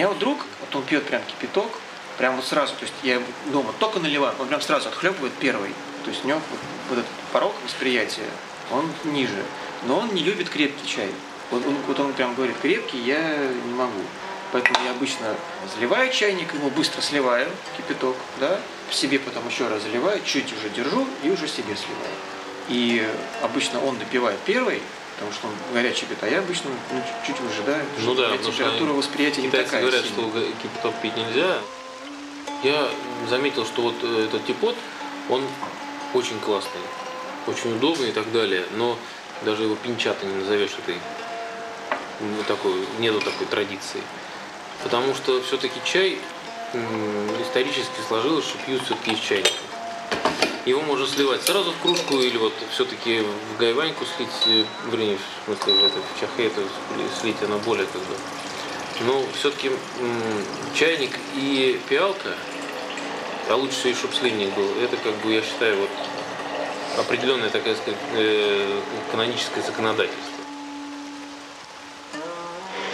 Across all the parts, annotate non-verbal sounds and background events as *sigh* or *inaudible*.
меня вот друг, вот он пьет прям кипяток, прям вот сразу, то есть я дома только наливаю, он прям сразу отхлебывает первый. То есть у него вот, этот порог восприятия, он ниже. Но он не любит крепкий чай. Вот он, вот он прям говорит, крепкий я не могу. Поэтому я обычно заливаю чайник, его быстро сливаю, кипяток, да, себе потом еще раз заливаю, чуть уже держу и уже себе сливаю. И обычно он допивает первый, потому что он горячий пьет, а я обычно ну, чуть-чуть выжидаю. Ну да, температура восприятия не такая говорят, сильная. что кипяток пить нельзя. Я заметил, что вот э, этот типот, он очень классный, очень удобный и так далее, но даже его пинчата не назовешь этой ну, такой, нету такой традиции. Потому что все-таки чай исторически сложилось, что пьют все-таки из чайника. Его можно сливать сразу в кружку или вот все-таки в гайваньку слить, э, вернее, в смысле в, это, в чахе это слить, она более как бы. Но все-таки чайник и пиалка, а лучше всего, чтобы слинник был, это как бы, я считаю, вот определенное сказать, э, каноническое законодательство.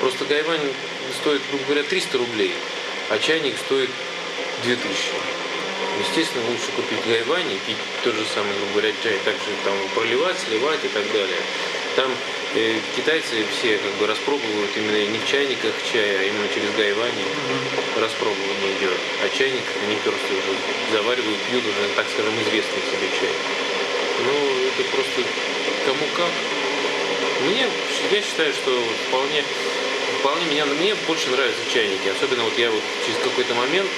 Просто гайвань стоит, грубо говоря, 300 рублей, а чайник стоит 2000. Естественно, лучше купить гайвань и пить тот же самый, грубо говоря, чай, также там проливать, сливать и так далее. Там э, китайцы все как бы распробовывают именно не в чайниках чая, а именно через гайвани mm-hmm. распробование идет. А чайник они просто уже заваривают, пьют уже, так скажем, известный себе чай. Ну, это просто кому как. Мне, я считаю, что вполне вполне меня, мне больше нравятся чайники. Особенно вот я вот через какой-то момент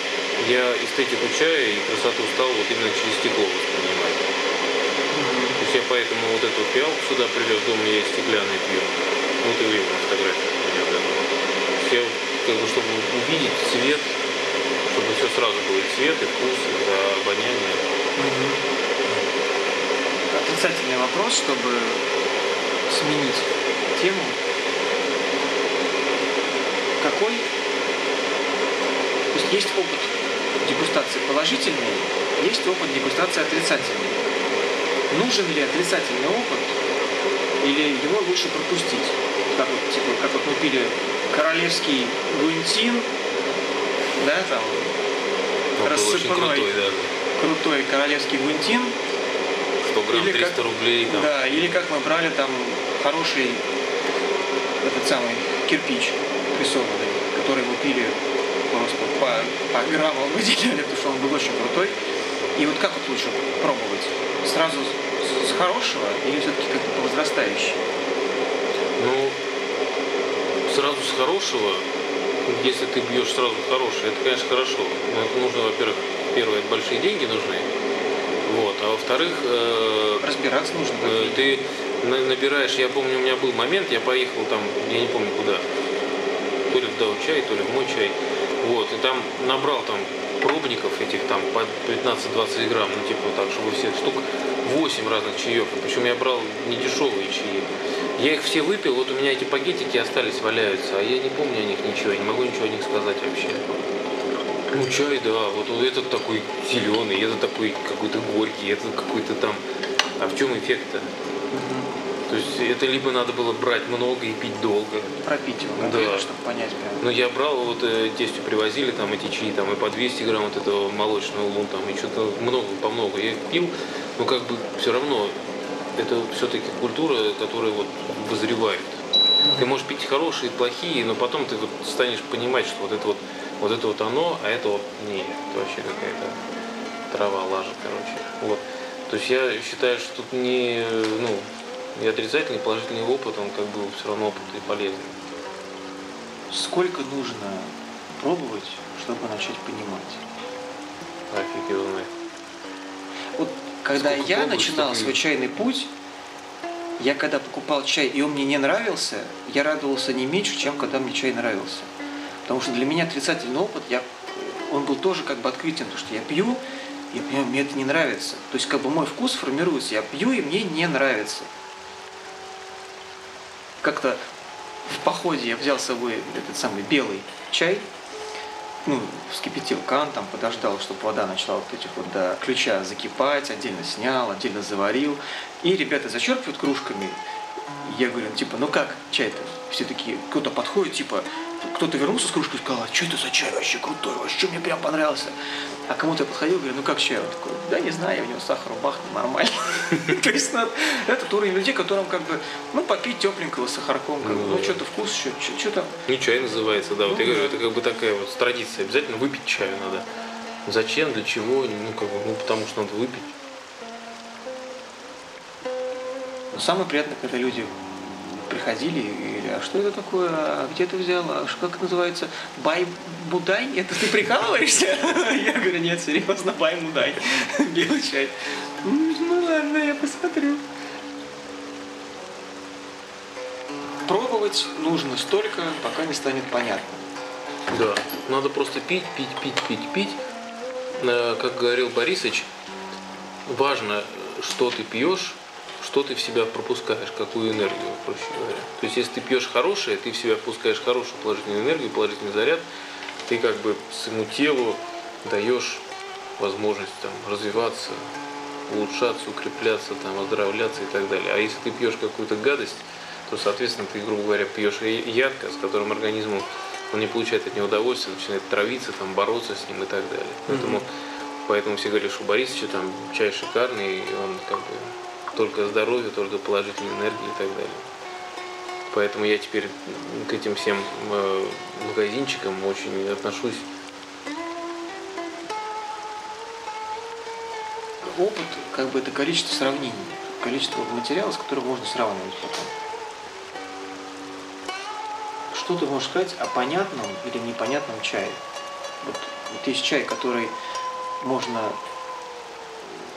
я эстетику чая и красоту стал вот именно через стекло воспринимать. То есть я поэтому вот эту пиалку сюда привез, дома я стеклянный пью. Вот и видно на фотографиях у меня да. Я как бы, чтобы увидеть цвет, чтобы все сразу было и цвет, и вкус, и обоняние. Отрицательный вопрос, чтобы сменить тему какой, то есть есть опыт дегустации положительный, есть опыт дегустации отрицательный. Нужен ли отрицательный опыт, или его лучше пропустить? Как вот, типа, как вот мы пили королевский гуинтин, да, там, Он рассыпной, крутой, да. крутой королевский гуинтин, 100 грамм, Или 300 как- рублей. Там. да, или как мы брали там хороший этот самый кирпич прессованный, который мы пили просто по, по граммам выделяли, потому что он был очень крутой. И вот как вот лучше пробовать? Сразу с, с хорошего или все-таки как-то по возрастающей? Ну, сразу с хорошего, если ты бьешь сразу хорошее, это, конечно, хорошо. Но это нужно, во-первых, первое, большие деньги нужны. Вот. А во-вторых, э, Разбираться нужно. э, ты на- набираешь, я помню, у меня был момент, я поехал там, я не помню куда, то ли в Дау чай, то ли в мой чай. Вот, и там набрал там пробников этих там по 15-20 грамм, ну типа так, чтобы все штук 8 разных чаев. Причем я брал не дешевые чаи. Я их все выпил, вот у меня эти пакетики остались, валяются, а я не помню о них ничего, я не могу ничего о них сказать вообще. Ну, чай, да, вот этот такой зеленый, этот такой какой-то горький, этот какой-то там. А в чем эффект-то? То есть это либо надо было брать много и пить долго. пропить его, Да. чтобы понять прям. Ну, я брал, вот э, тестю привозили там эти чаи, там и по 200 грамм вот этого молочного лун, там и что-то много, по много. Я их пил, но как бы все равно это все-таки культура, которая вот вызревает. Ты можешь пить хорошие, плохие, но потом ты вот станешь понимать, что вот это вот, вот это вот оно, а это вот не, это вообще какая-то трава, лажа, короче. Вот. То есть я считаю, что тут не, ну, и отрицательный, и положительный опыт, он как бы все равно опыт и полезный. Сколько нужно пробовать, чтобы начать понимать? А фиг его знает. Вот когда Сколько я пробуешь, начинал и- свой чайный путь, я когда покупал чай, и он мне не нравился, я радовался не меньше, чем когда мне чай нравился. Потому что для меня отрицательный опыт, я, он был тоже как бы открытием, потому что я пью, и мне, мне это не нравится. То есть как бы мой вкус формируется, я пью, и мне не нравится. Как-то в походе я взял с собой этот самый белый чай, ну, вскипятил кан, там подождал, чтобы вода начала вот этих вот до ключа закипать, отдельно снял, отдельно заварил. И ребята зачерпывают кружками. Я говорю, типа, ну как чай-то? Все такие, кто-то подходит, типа, кто-то вернулся с кружкой и сказал, а что это за чай вообще крутой, вообще мне прям понравился. А кому-то подходил, говорю, ну как чай? Он такой, да не знаю, у него сахар бахнул нормально. *laughs* То есть ну, это уровень людей, которым как бы, ну попить тепленького с сахарком, ну что-то вкус еще, что-то. Ну чай называется, да, вот я ну, говорю, это как бы такая вот традиция, обязательно выпить чаю надо. Зачем, для чего, ну как бы, ну потому что надо выпить. Но самое приятное, когда люди приходили и говорили, а что это такое, а где ты взял, а как это называется, бай будай, это ты прикалываешься? *laughs* Я говорю, нет, серьезно, бай будай, *laughs* белый чай. Ну ладно, я посмотрю. Пробовать нужно столько, пока не станет понятно. Да, надо просто пить, пить, пить, пить, пить. Э, как говорил Борисович, важно, что ты пьешь, что ты в себя пропускаешь, какую энергию, проще говоря. То есть, если ты пьешь хорошее, ты в себя впускаешь хорошую положительную энергию, положительный заряд, ты как бы своему телу даешь возможность там, развиваться, улучшаться, укрепляться, там, оздоровляться и так далее. А если ты пьешь какую-то гадость, то, соответственно, ты, грубо говоря, пьешь ядко, с которым организму он не получает от него удовольствия, начинает травиться, там, бороться с ним и так далее. Поэтому, mm-hmm. поэтому все говорят, что Борисович там чай шикарный, и он как бы только здоровье, только положительной энергии и так далее. Поэтому я теперь к этим всем э, магазинчикам очень отношусь. Опыт, как бы это количество сравнений, количество материала, с которым можно сравнивать потом. Что ты можешь сказать о понятном или непонятном чае? Вот, вот есть чай, который можно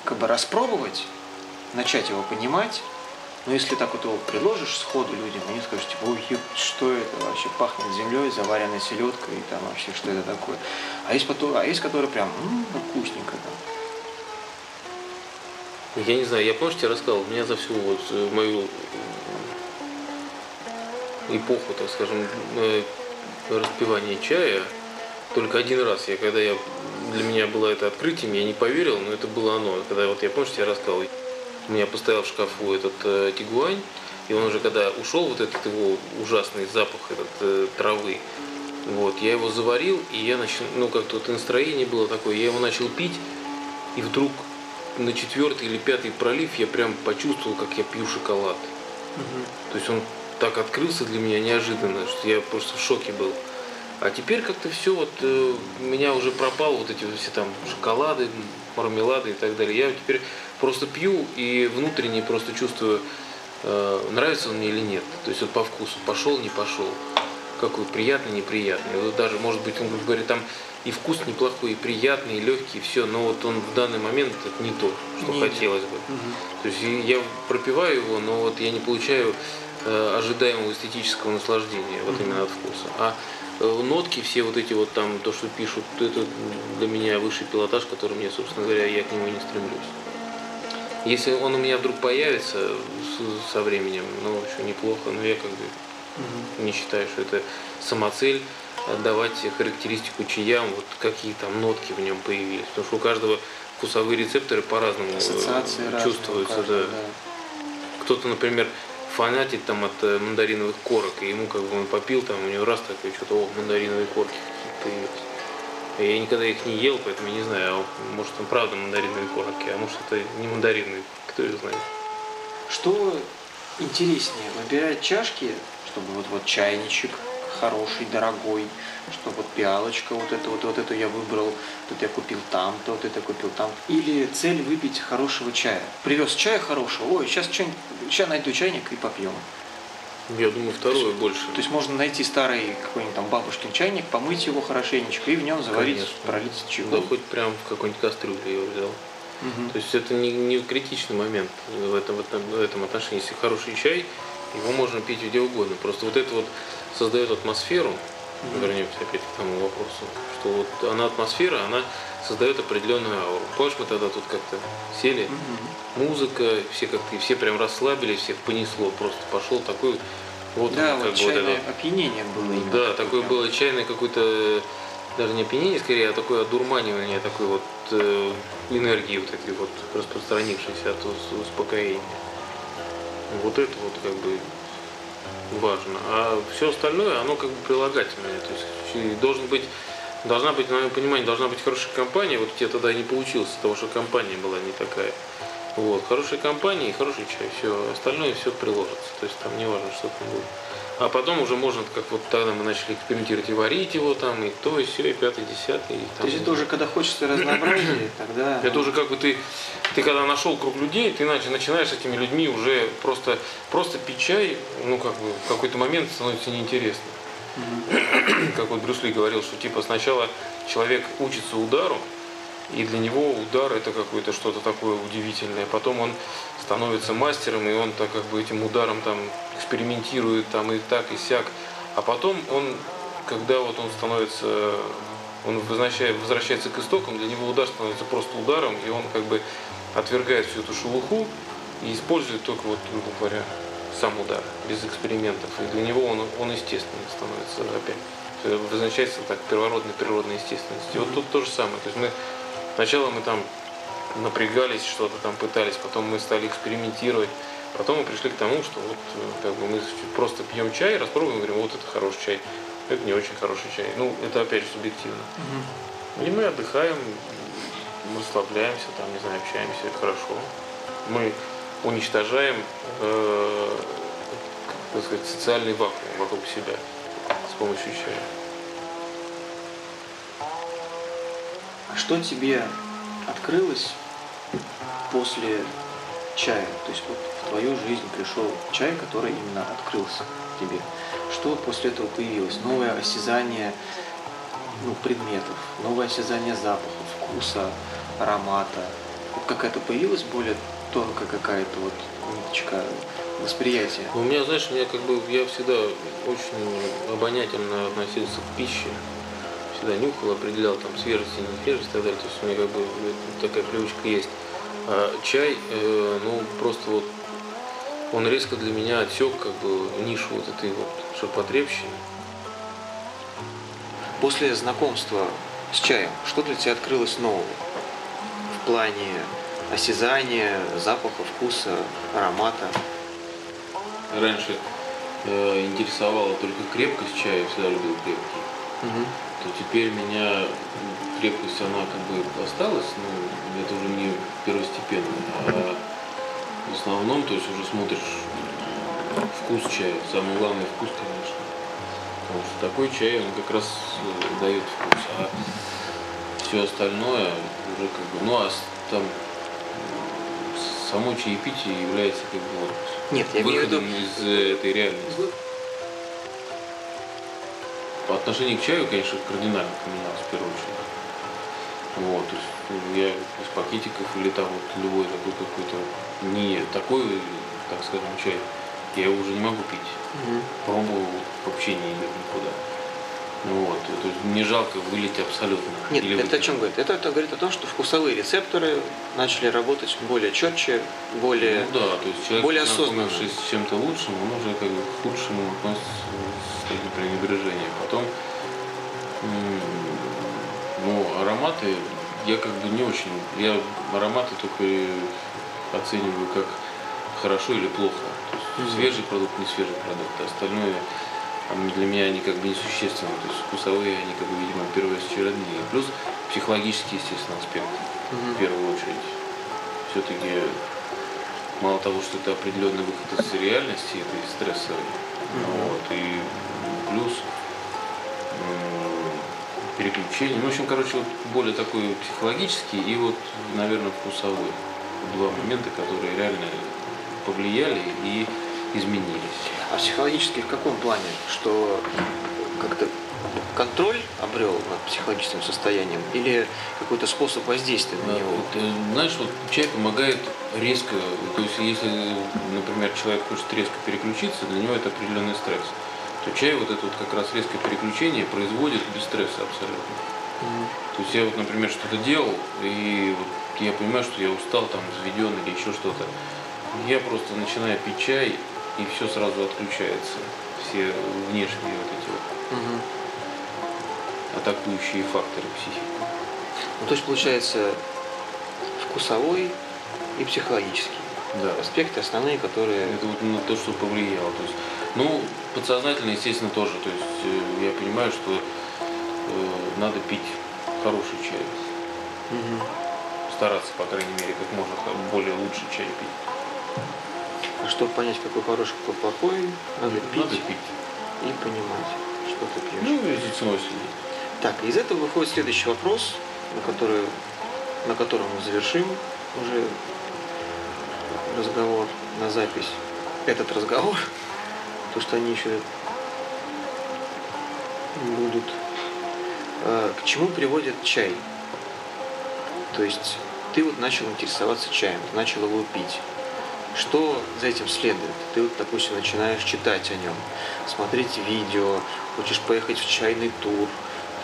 как бы распробовать, начать его понимать, но если так вот его предложишь сходу людям, они скажут, типа, ой, что это вообще, пахнет землей, заваренной селедкой, и там вообще, что это такое. А есть, потом, а есть которые прям, ну, вкусненько там. Я не знаю, я помню, что я рассказывал, у меня за всю вот э, мою эпоху, так скажем, э, распивания чая, только один раз я, когда я, для меня было это открытием, я не поверил, но это было оно. Когда вот я помню, что я рассказывал, у меня поставил в шкафу этот э, тигуань, и он уже когда ушел, вот этот его ужасный запах этот э, травы, вот, я его заварил, и я начал, ну как-то вот настроение было такое, я его начал пить, и вдруг на четвертый или пятый пролив я прям почувствовал, как я пью шоколад. Угу. То есть он так открылся для меня неожиданно, что я просто в шоке был. А теперь как-то все вот э, у меня уже пропало вот эти все там шоколады, мармелады и так далее. Я теперь просто пью и внутренне просто чувствую, э, нравится он мне или нет. То есть вот по вкусу, пошел, не пошел. Какой приятный, неприятный. Вот даже, может быть, он говорит, там и вкус неплохой, и приятный, и легкий, и все, но вот он в данный момент это не то, что не хотелось бы. Угу. То есть я пропиваю его, но вот я не получаю э, ожидаемого эстетического наслаждения, вот угу. именно от вкуса. А нотки, все вот эти вот там, то, что пишут, это для меня высший пилотаж, который мне, собственно говоря, я к нему не стремлюсь. Если он у меня вдруг появится со временем, ну, еще неплохо, но я как бы угу. не считаю, что это самоцель давать характеристику чаям, вот какие там нотки в нем появились. Потому что у каждого вкусовые рецепторы по-разному э, чувствуются. Каждого, да. Да. Кто-то, например, фанатит там от э, мандариновых корок, и ему как бы он попил, там у него раз такой, что-то, о, мандариновые корки какие-то появились. Я никогда их не ел, поэтому не знаю, а может он правда мандариновые корки, а может это не мандарины, кто их знает. Что интереснее, выбирать чашки, чтобы вот, вот чайничек, хороший, дорогой, что вот пиалочка, вот это вот, вот эту я выбрал, тут я купил там-то, вот это купил там. Или цель выпить хорошего чая. Привез чая хорошего, ой, сейчас, сейчас найду чайник и попьем. Я думаю, второе то есть, больше. То есть можно найти старый какой-нибудь там бабушкин чайник, помыть его хорошенечко и в нем заварить, Конечно. пролить чего. Да хоть прям в какой-нибудь кастрюле я его взял. Угу. То есть это не, не критичный момент в этом, в, этом, в этом отношении. Если хороший чай, его можно пить где угодно. Просто вот это вот создает атмосферу, mm-hmm. вернемся опять к тому вопросу, что вот она атмосфера, она создает определенную ауру. Помнишь, мы тогда тут как-то сели, mm-hmm. музыка, все как-то, все прям расслабились, всех понесло, просто пошел такой вот да, он, вот как вот это, опьянение было. Да, такое было чайное какое-то даже не опьянение, скорее, а такое одурманивание такой вот э, энергии вот этой вот распространившейся от успокоения. Вот это вот как бы важно. А все остальное, оно как бы прилагательное. То есть должен быть, должна быть, на моем понимании, должна быть хорошая компания. Вот тебе тогда не получилось, потому что компания была не такая. Вот, хорошая компания и хороший чай, все, остальное все приложится. То есть там не важно, что там будет. А потом уже можно, как вот тогда мы начали экспериментировать и варить его там, и то, и все, и пятый, десятый. И, там, То есть это уже когда хочется разнообразия, тогда... Это уже как бы ты, ты когда нашел круг людей, ты начи- начинаешь с этими людьми уже просто, просто пить чай, ну как бы в какой-то момент становится неинтересно. Как вот Брюс Ли говорил, что типа сначала человек учится удару, и для него удар это какое-то что-то такое удивительное. Потом он становится мастером, и он так как бы этим ударом там экспериментирует там и так, и сяк. А потом он, когда вот он становится, он возвращает, возвращается к истокам, для него удар становится просто ударом, и он как бы отвергает всю эту шелуху и использует только вот, грубо говоря, сам удар, без экспериментов. И для него он, он естественным становится опять. Возвращается так первородной природной естественности. Вот тут то же самое. То есть мы сначала мы там напрягались, что-то там пытались, потом мы стали экспериментировать. Потом мы пришли к тому, что вот э, как бы мы просто пьем чай, распробуем, говорим, вот это хороший чай, это не очень хороший чай. Ну, это опять же субъективно. И мы отдыхаем, мы расслабляемся, там, не знаю, общаемся, это хорошо. Мы уничтожаем, э, как сказать, социальный вакуум вокруг себя с помощью чая. А что тебе открылось после чая? То есть вот в твою жизнь пришел чай, который именно открылся тебе. Что после этого появилось? Новое осязание ну, предметов, новое осязание запаха, вкуса, аромата. Вот какая-то появилась более тонкая какая-то вот ниточка восприятия. Но у меня, знаешь, у меня как бы я всегда очень обонятельно относился к пище. Всегда нюхал, определял там свежесть и не свежесть и так далее. То есть у меня как бы такая привычка есть. А чай, э, ну просто вот он резко для меня отсек как бы нишу вот этой вот ширпотребщины. После знакомства с чаем, что для тебя открылось нового в плане осязания, запаха, вкуса, аромата? Раньше э, интересовала только крепкость чая, всегда любил крепкий. То теперь меня крепкость, она как бы осталась, но это уже не первостепенно. А в основном, то есть уже смотришь вкус чая. Самое главное вкус, конечно. Потому что такой чай, он как раз э, дает вкус. А все остальное уже как бы, ну а там само чаепитие является как бы вот Нет, я имею в виду, выходом из э, этой реальности. По отношению к чаю, конечно, кардинально поменялось в первую очередь. Вот, то есть ну, я из пакетиков или там вот любой такой какой-то не такой, так скажем, чай, я его уже не могу пить. Мгм. Пробовал, вообще не идет никуда. Ну вот, то есть мне жалко вылить абсолютно. Нет, Или это о чем говорит? Это, это говорит о том, что вкусовые рецепторы начали работать более четче, более... Ну да, то есть человек, более осознанно. с чем-то лучшим, он уже как бы к худшему относится с таким пренебрежением. Потом, ну, ароматы, я как бы не очень, я ароматы только оцениваю как хорошо или плохо. То есть свежий продукт, не свежий продукт. А Остальное для меня они как бы несущественны. То есть вкусовые они как бы, видимо, первоочередные. Плюс психологический, естественно, аспект в Мгм. первую очередь. Все-таки мало того, что это определенный выход из реальности, этой стрессовой, Мгм. вот, и плюс переключение. Ну, в общем, короче, вот более такой психологический и вот, наверное, вкусовой. Два момента, которые реально повлияли и изменились. А психологически в каком плане? Что как-то контроль обрел над психологическим состоянием или какой-то способ воздействия на него? вот, э, знаешь, вот чай помогает резко, то есть если, например, человек хочет резко переключиться, для него это определенный стресс, то чай вот это вот как раз резкое переключение производит без стресса абсолютно. Мгм. То есть я вот, например, что-то делал, и вот я понимаю, что я устал, там, взведен или еще что-то. Я просто начинаю пить чай, и все сразу отключается. Все внешние вот эти вот Мгм. атакующие факторы психики. Ну, то есть получается вкусовой и психологический. Да. аспекты основные, которые... Это вот именно то, что повлияло. То есть, ну, подсознательно, естественно, тоже. То есть э, я понимаю, что э, надо пить хороший чай. Мгм. Стараться, по крайней мере, как можно более лучший чай пить. А чтобы понять, какой хороший, какой плохой, надо пить Надо пить. и понимать, что ты пьешь. Ну, и ценой следить. Так, из этого выходит следующий вопрос, на который, на котором мы завершим уже разговор на запись. Этот разговор, то что они еще будут. Э, К чему приводит чай? То есть ты вот начал интересоваться чаем, ты начал его пить. Что за этим следует? Ты вот, допустим, начинаешь читать о нем, смотреть видео, хочешь поехать в чайный тур,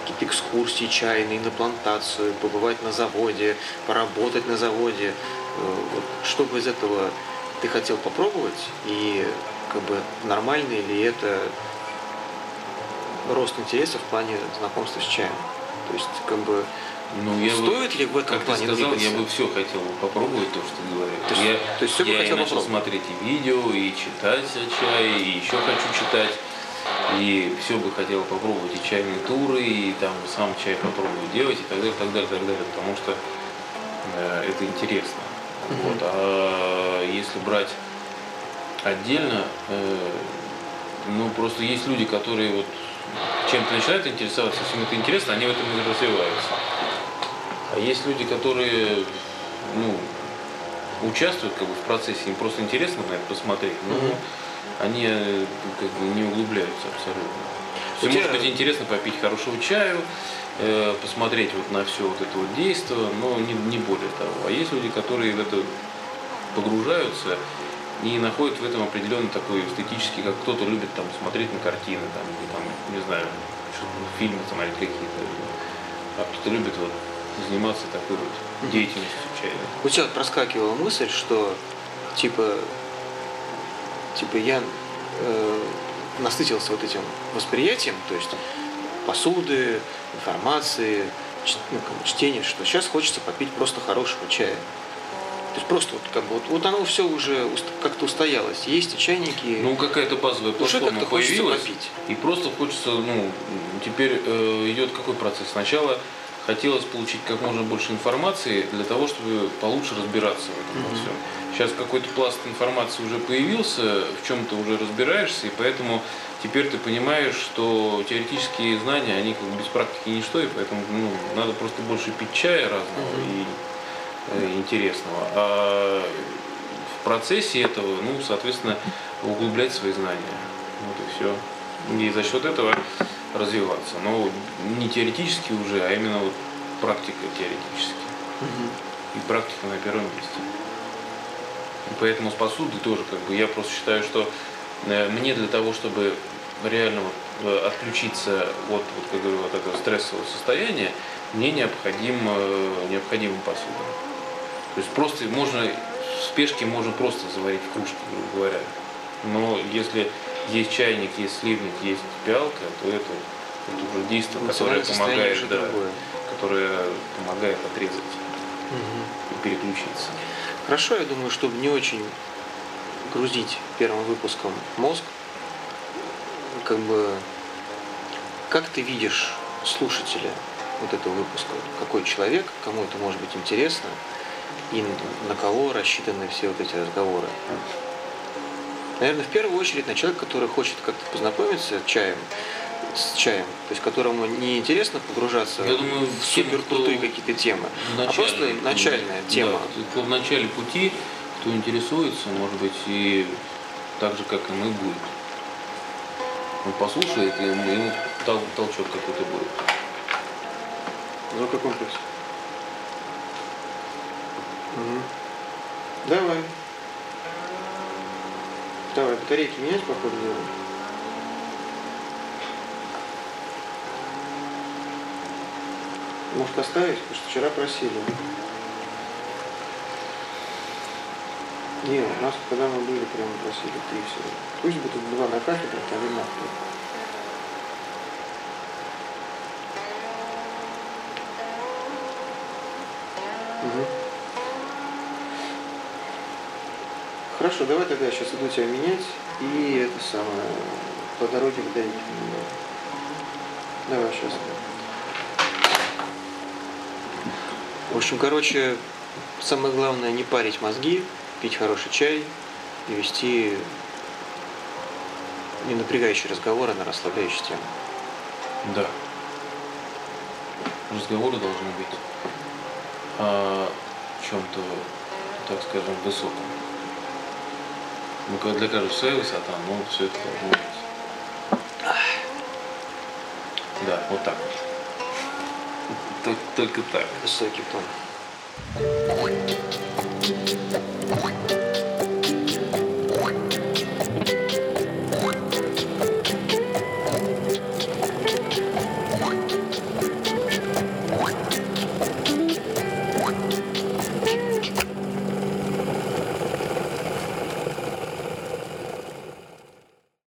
какие-то экскурсии чайные на плантацию, побывать на заводе, поработать на заводе. Э, Вот, что бы из этого ты хотел попробовать и как бы нормальный ли это рост интереса в плане знакомства с чаем? То есть как бы Ну, я бы- стоит ли в этом Как ты плане сказал, я двигаться? бы все хотел попробовать, то, что ты говоришь. То есть- я то есть бы я хотел и начал смотреть и видео, и читать о чае, и еще хочу читать. И все бы хотел попробовать, и чайные туры, и там сам чай попробовать делать, и так далее, так далее, так далее, потому что э, это интересно. Мгм. Вот. А если брать отдельно, э, ну просто есть люди, которые вот чем-то начинают интересоваться, им это интересно, они в этом и развиваются. А есть люди, которые ну, участвуют как бы, в процессе, им просто интересно на это посмотреть, но Мгм. они э, как бы, не углубляются абсолютно. У Всем может быть интересно попить хорошего чаю, э, посмотреть вот на все вот это вот действие, но не, не более того. А есть люди, которые в это погружаются и находят в этом определенный такой эстетический, как кто-то любит там смотреть на картины, там, или, там не знаю, фильмы смотреть какие-то, а кто-то любит вот заниматься такой вот деятельностью чайной. У тебя проскакивала мысль, что типа, типа я э, насытился вот этим восприятием, то есть посуды, информации, ну, чтения, что сейчас хочется попить просто хорошего чая. То есть просто вот как бы вот, вот оно все уже как-то устоялось. Есть и чайники. Ну, какая-то базовая уже платформа хочется появилась. попить. И просто хочется, ну, теперь э, идет какой процесс? Сначала хотелось получить как можно больше информации для того, чтобы получше разбираться в этом во Мгм. всем. Сейчас какой-то пласт информации уже появился, в чем ты уже разбираешься, и поэтому теперь ты понимаешь, что теоретические знания, они как бы без практики ничто, и поэтому ну, надо просто больше пить чая разного Мгм. и интересного. А в процессе этого, ну, соответственно, углублять свои знания. Вот и все. И за счет этого развиваться. Но не теоретически уже, а именно вот практика теоретически. И практика на первом месте. И поэтому с посудой тоже, как бы, я просто считаю, что э, мне для того, чтобы реально вот, э, отключиться от, вот, как говорю, вот этого стрессового состояния, мне необходим, э, необходима посуда. То есть просто можно, в спешке можно просто заварить в кружке, грубо говоря. Но если есть чайник, есть сливник, есть пиалка, то это, это уже действие, которое помогает, да, другое. которое помогает отрезать Мгм. и переключиться. Хорошо, я думаю, чтобы не очень грузить первым выпуском мозг, как бы, как ты видишь слушателя вот этого выпуска? Какой человек, кому это может быть интересно, и на кого рассчитаны все вот эти разговоры? Наверное, в первую очередь на человека, который хочет как-то познакомиться с чаем, с чаем, то есть которому не интересно погружаться Я думаю, в супер крутые какие-то темы, а Начальный- просто начальная да, тема. кто в начале пути, кто интересуется, может быть, и так же, как и мы, будет. Он послушает, и ему, ему тол- толчок какой-то будет. Ну, в каком пути? Мгм. Давай. Давай, батарейки менять по ходу дела? Может оставить? Потому что вчера просили. Не, у нас, когда мы были, прямо просили три всего. Пусть будут два на кафедре, один на второй. Хорошо, давай тогда я сейчас иду тебя менять и это самое по дороге в Дэйки Давай сейчас. В общем, короче, самое главное не парить мозги, пить хороший чай и вести не напрягающий разговор, а на расслабляющую тему. Да. Разговоры должны быть о чем-то, так скажем, высоком. Ну, для каждого своя высота, но все это должно быть. Да, вот так вот. *laughs* Только, только так. Высокий тон.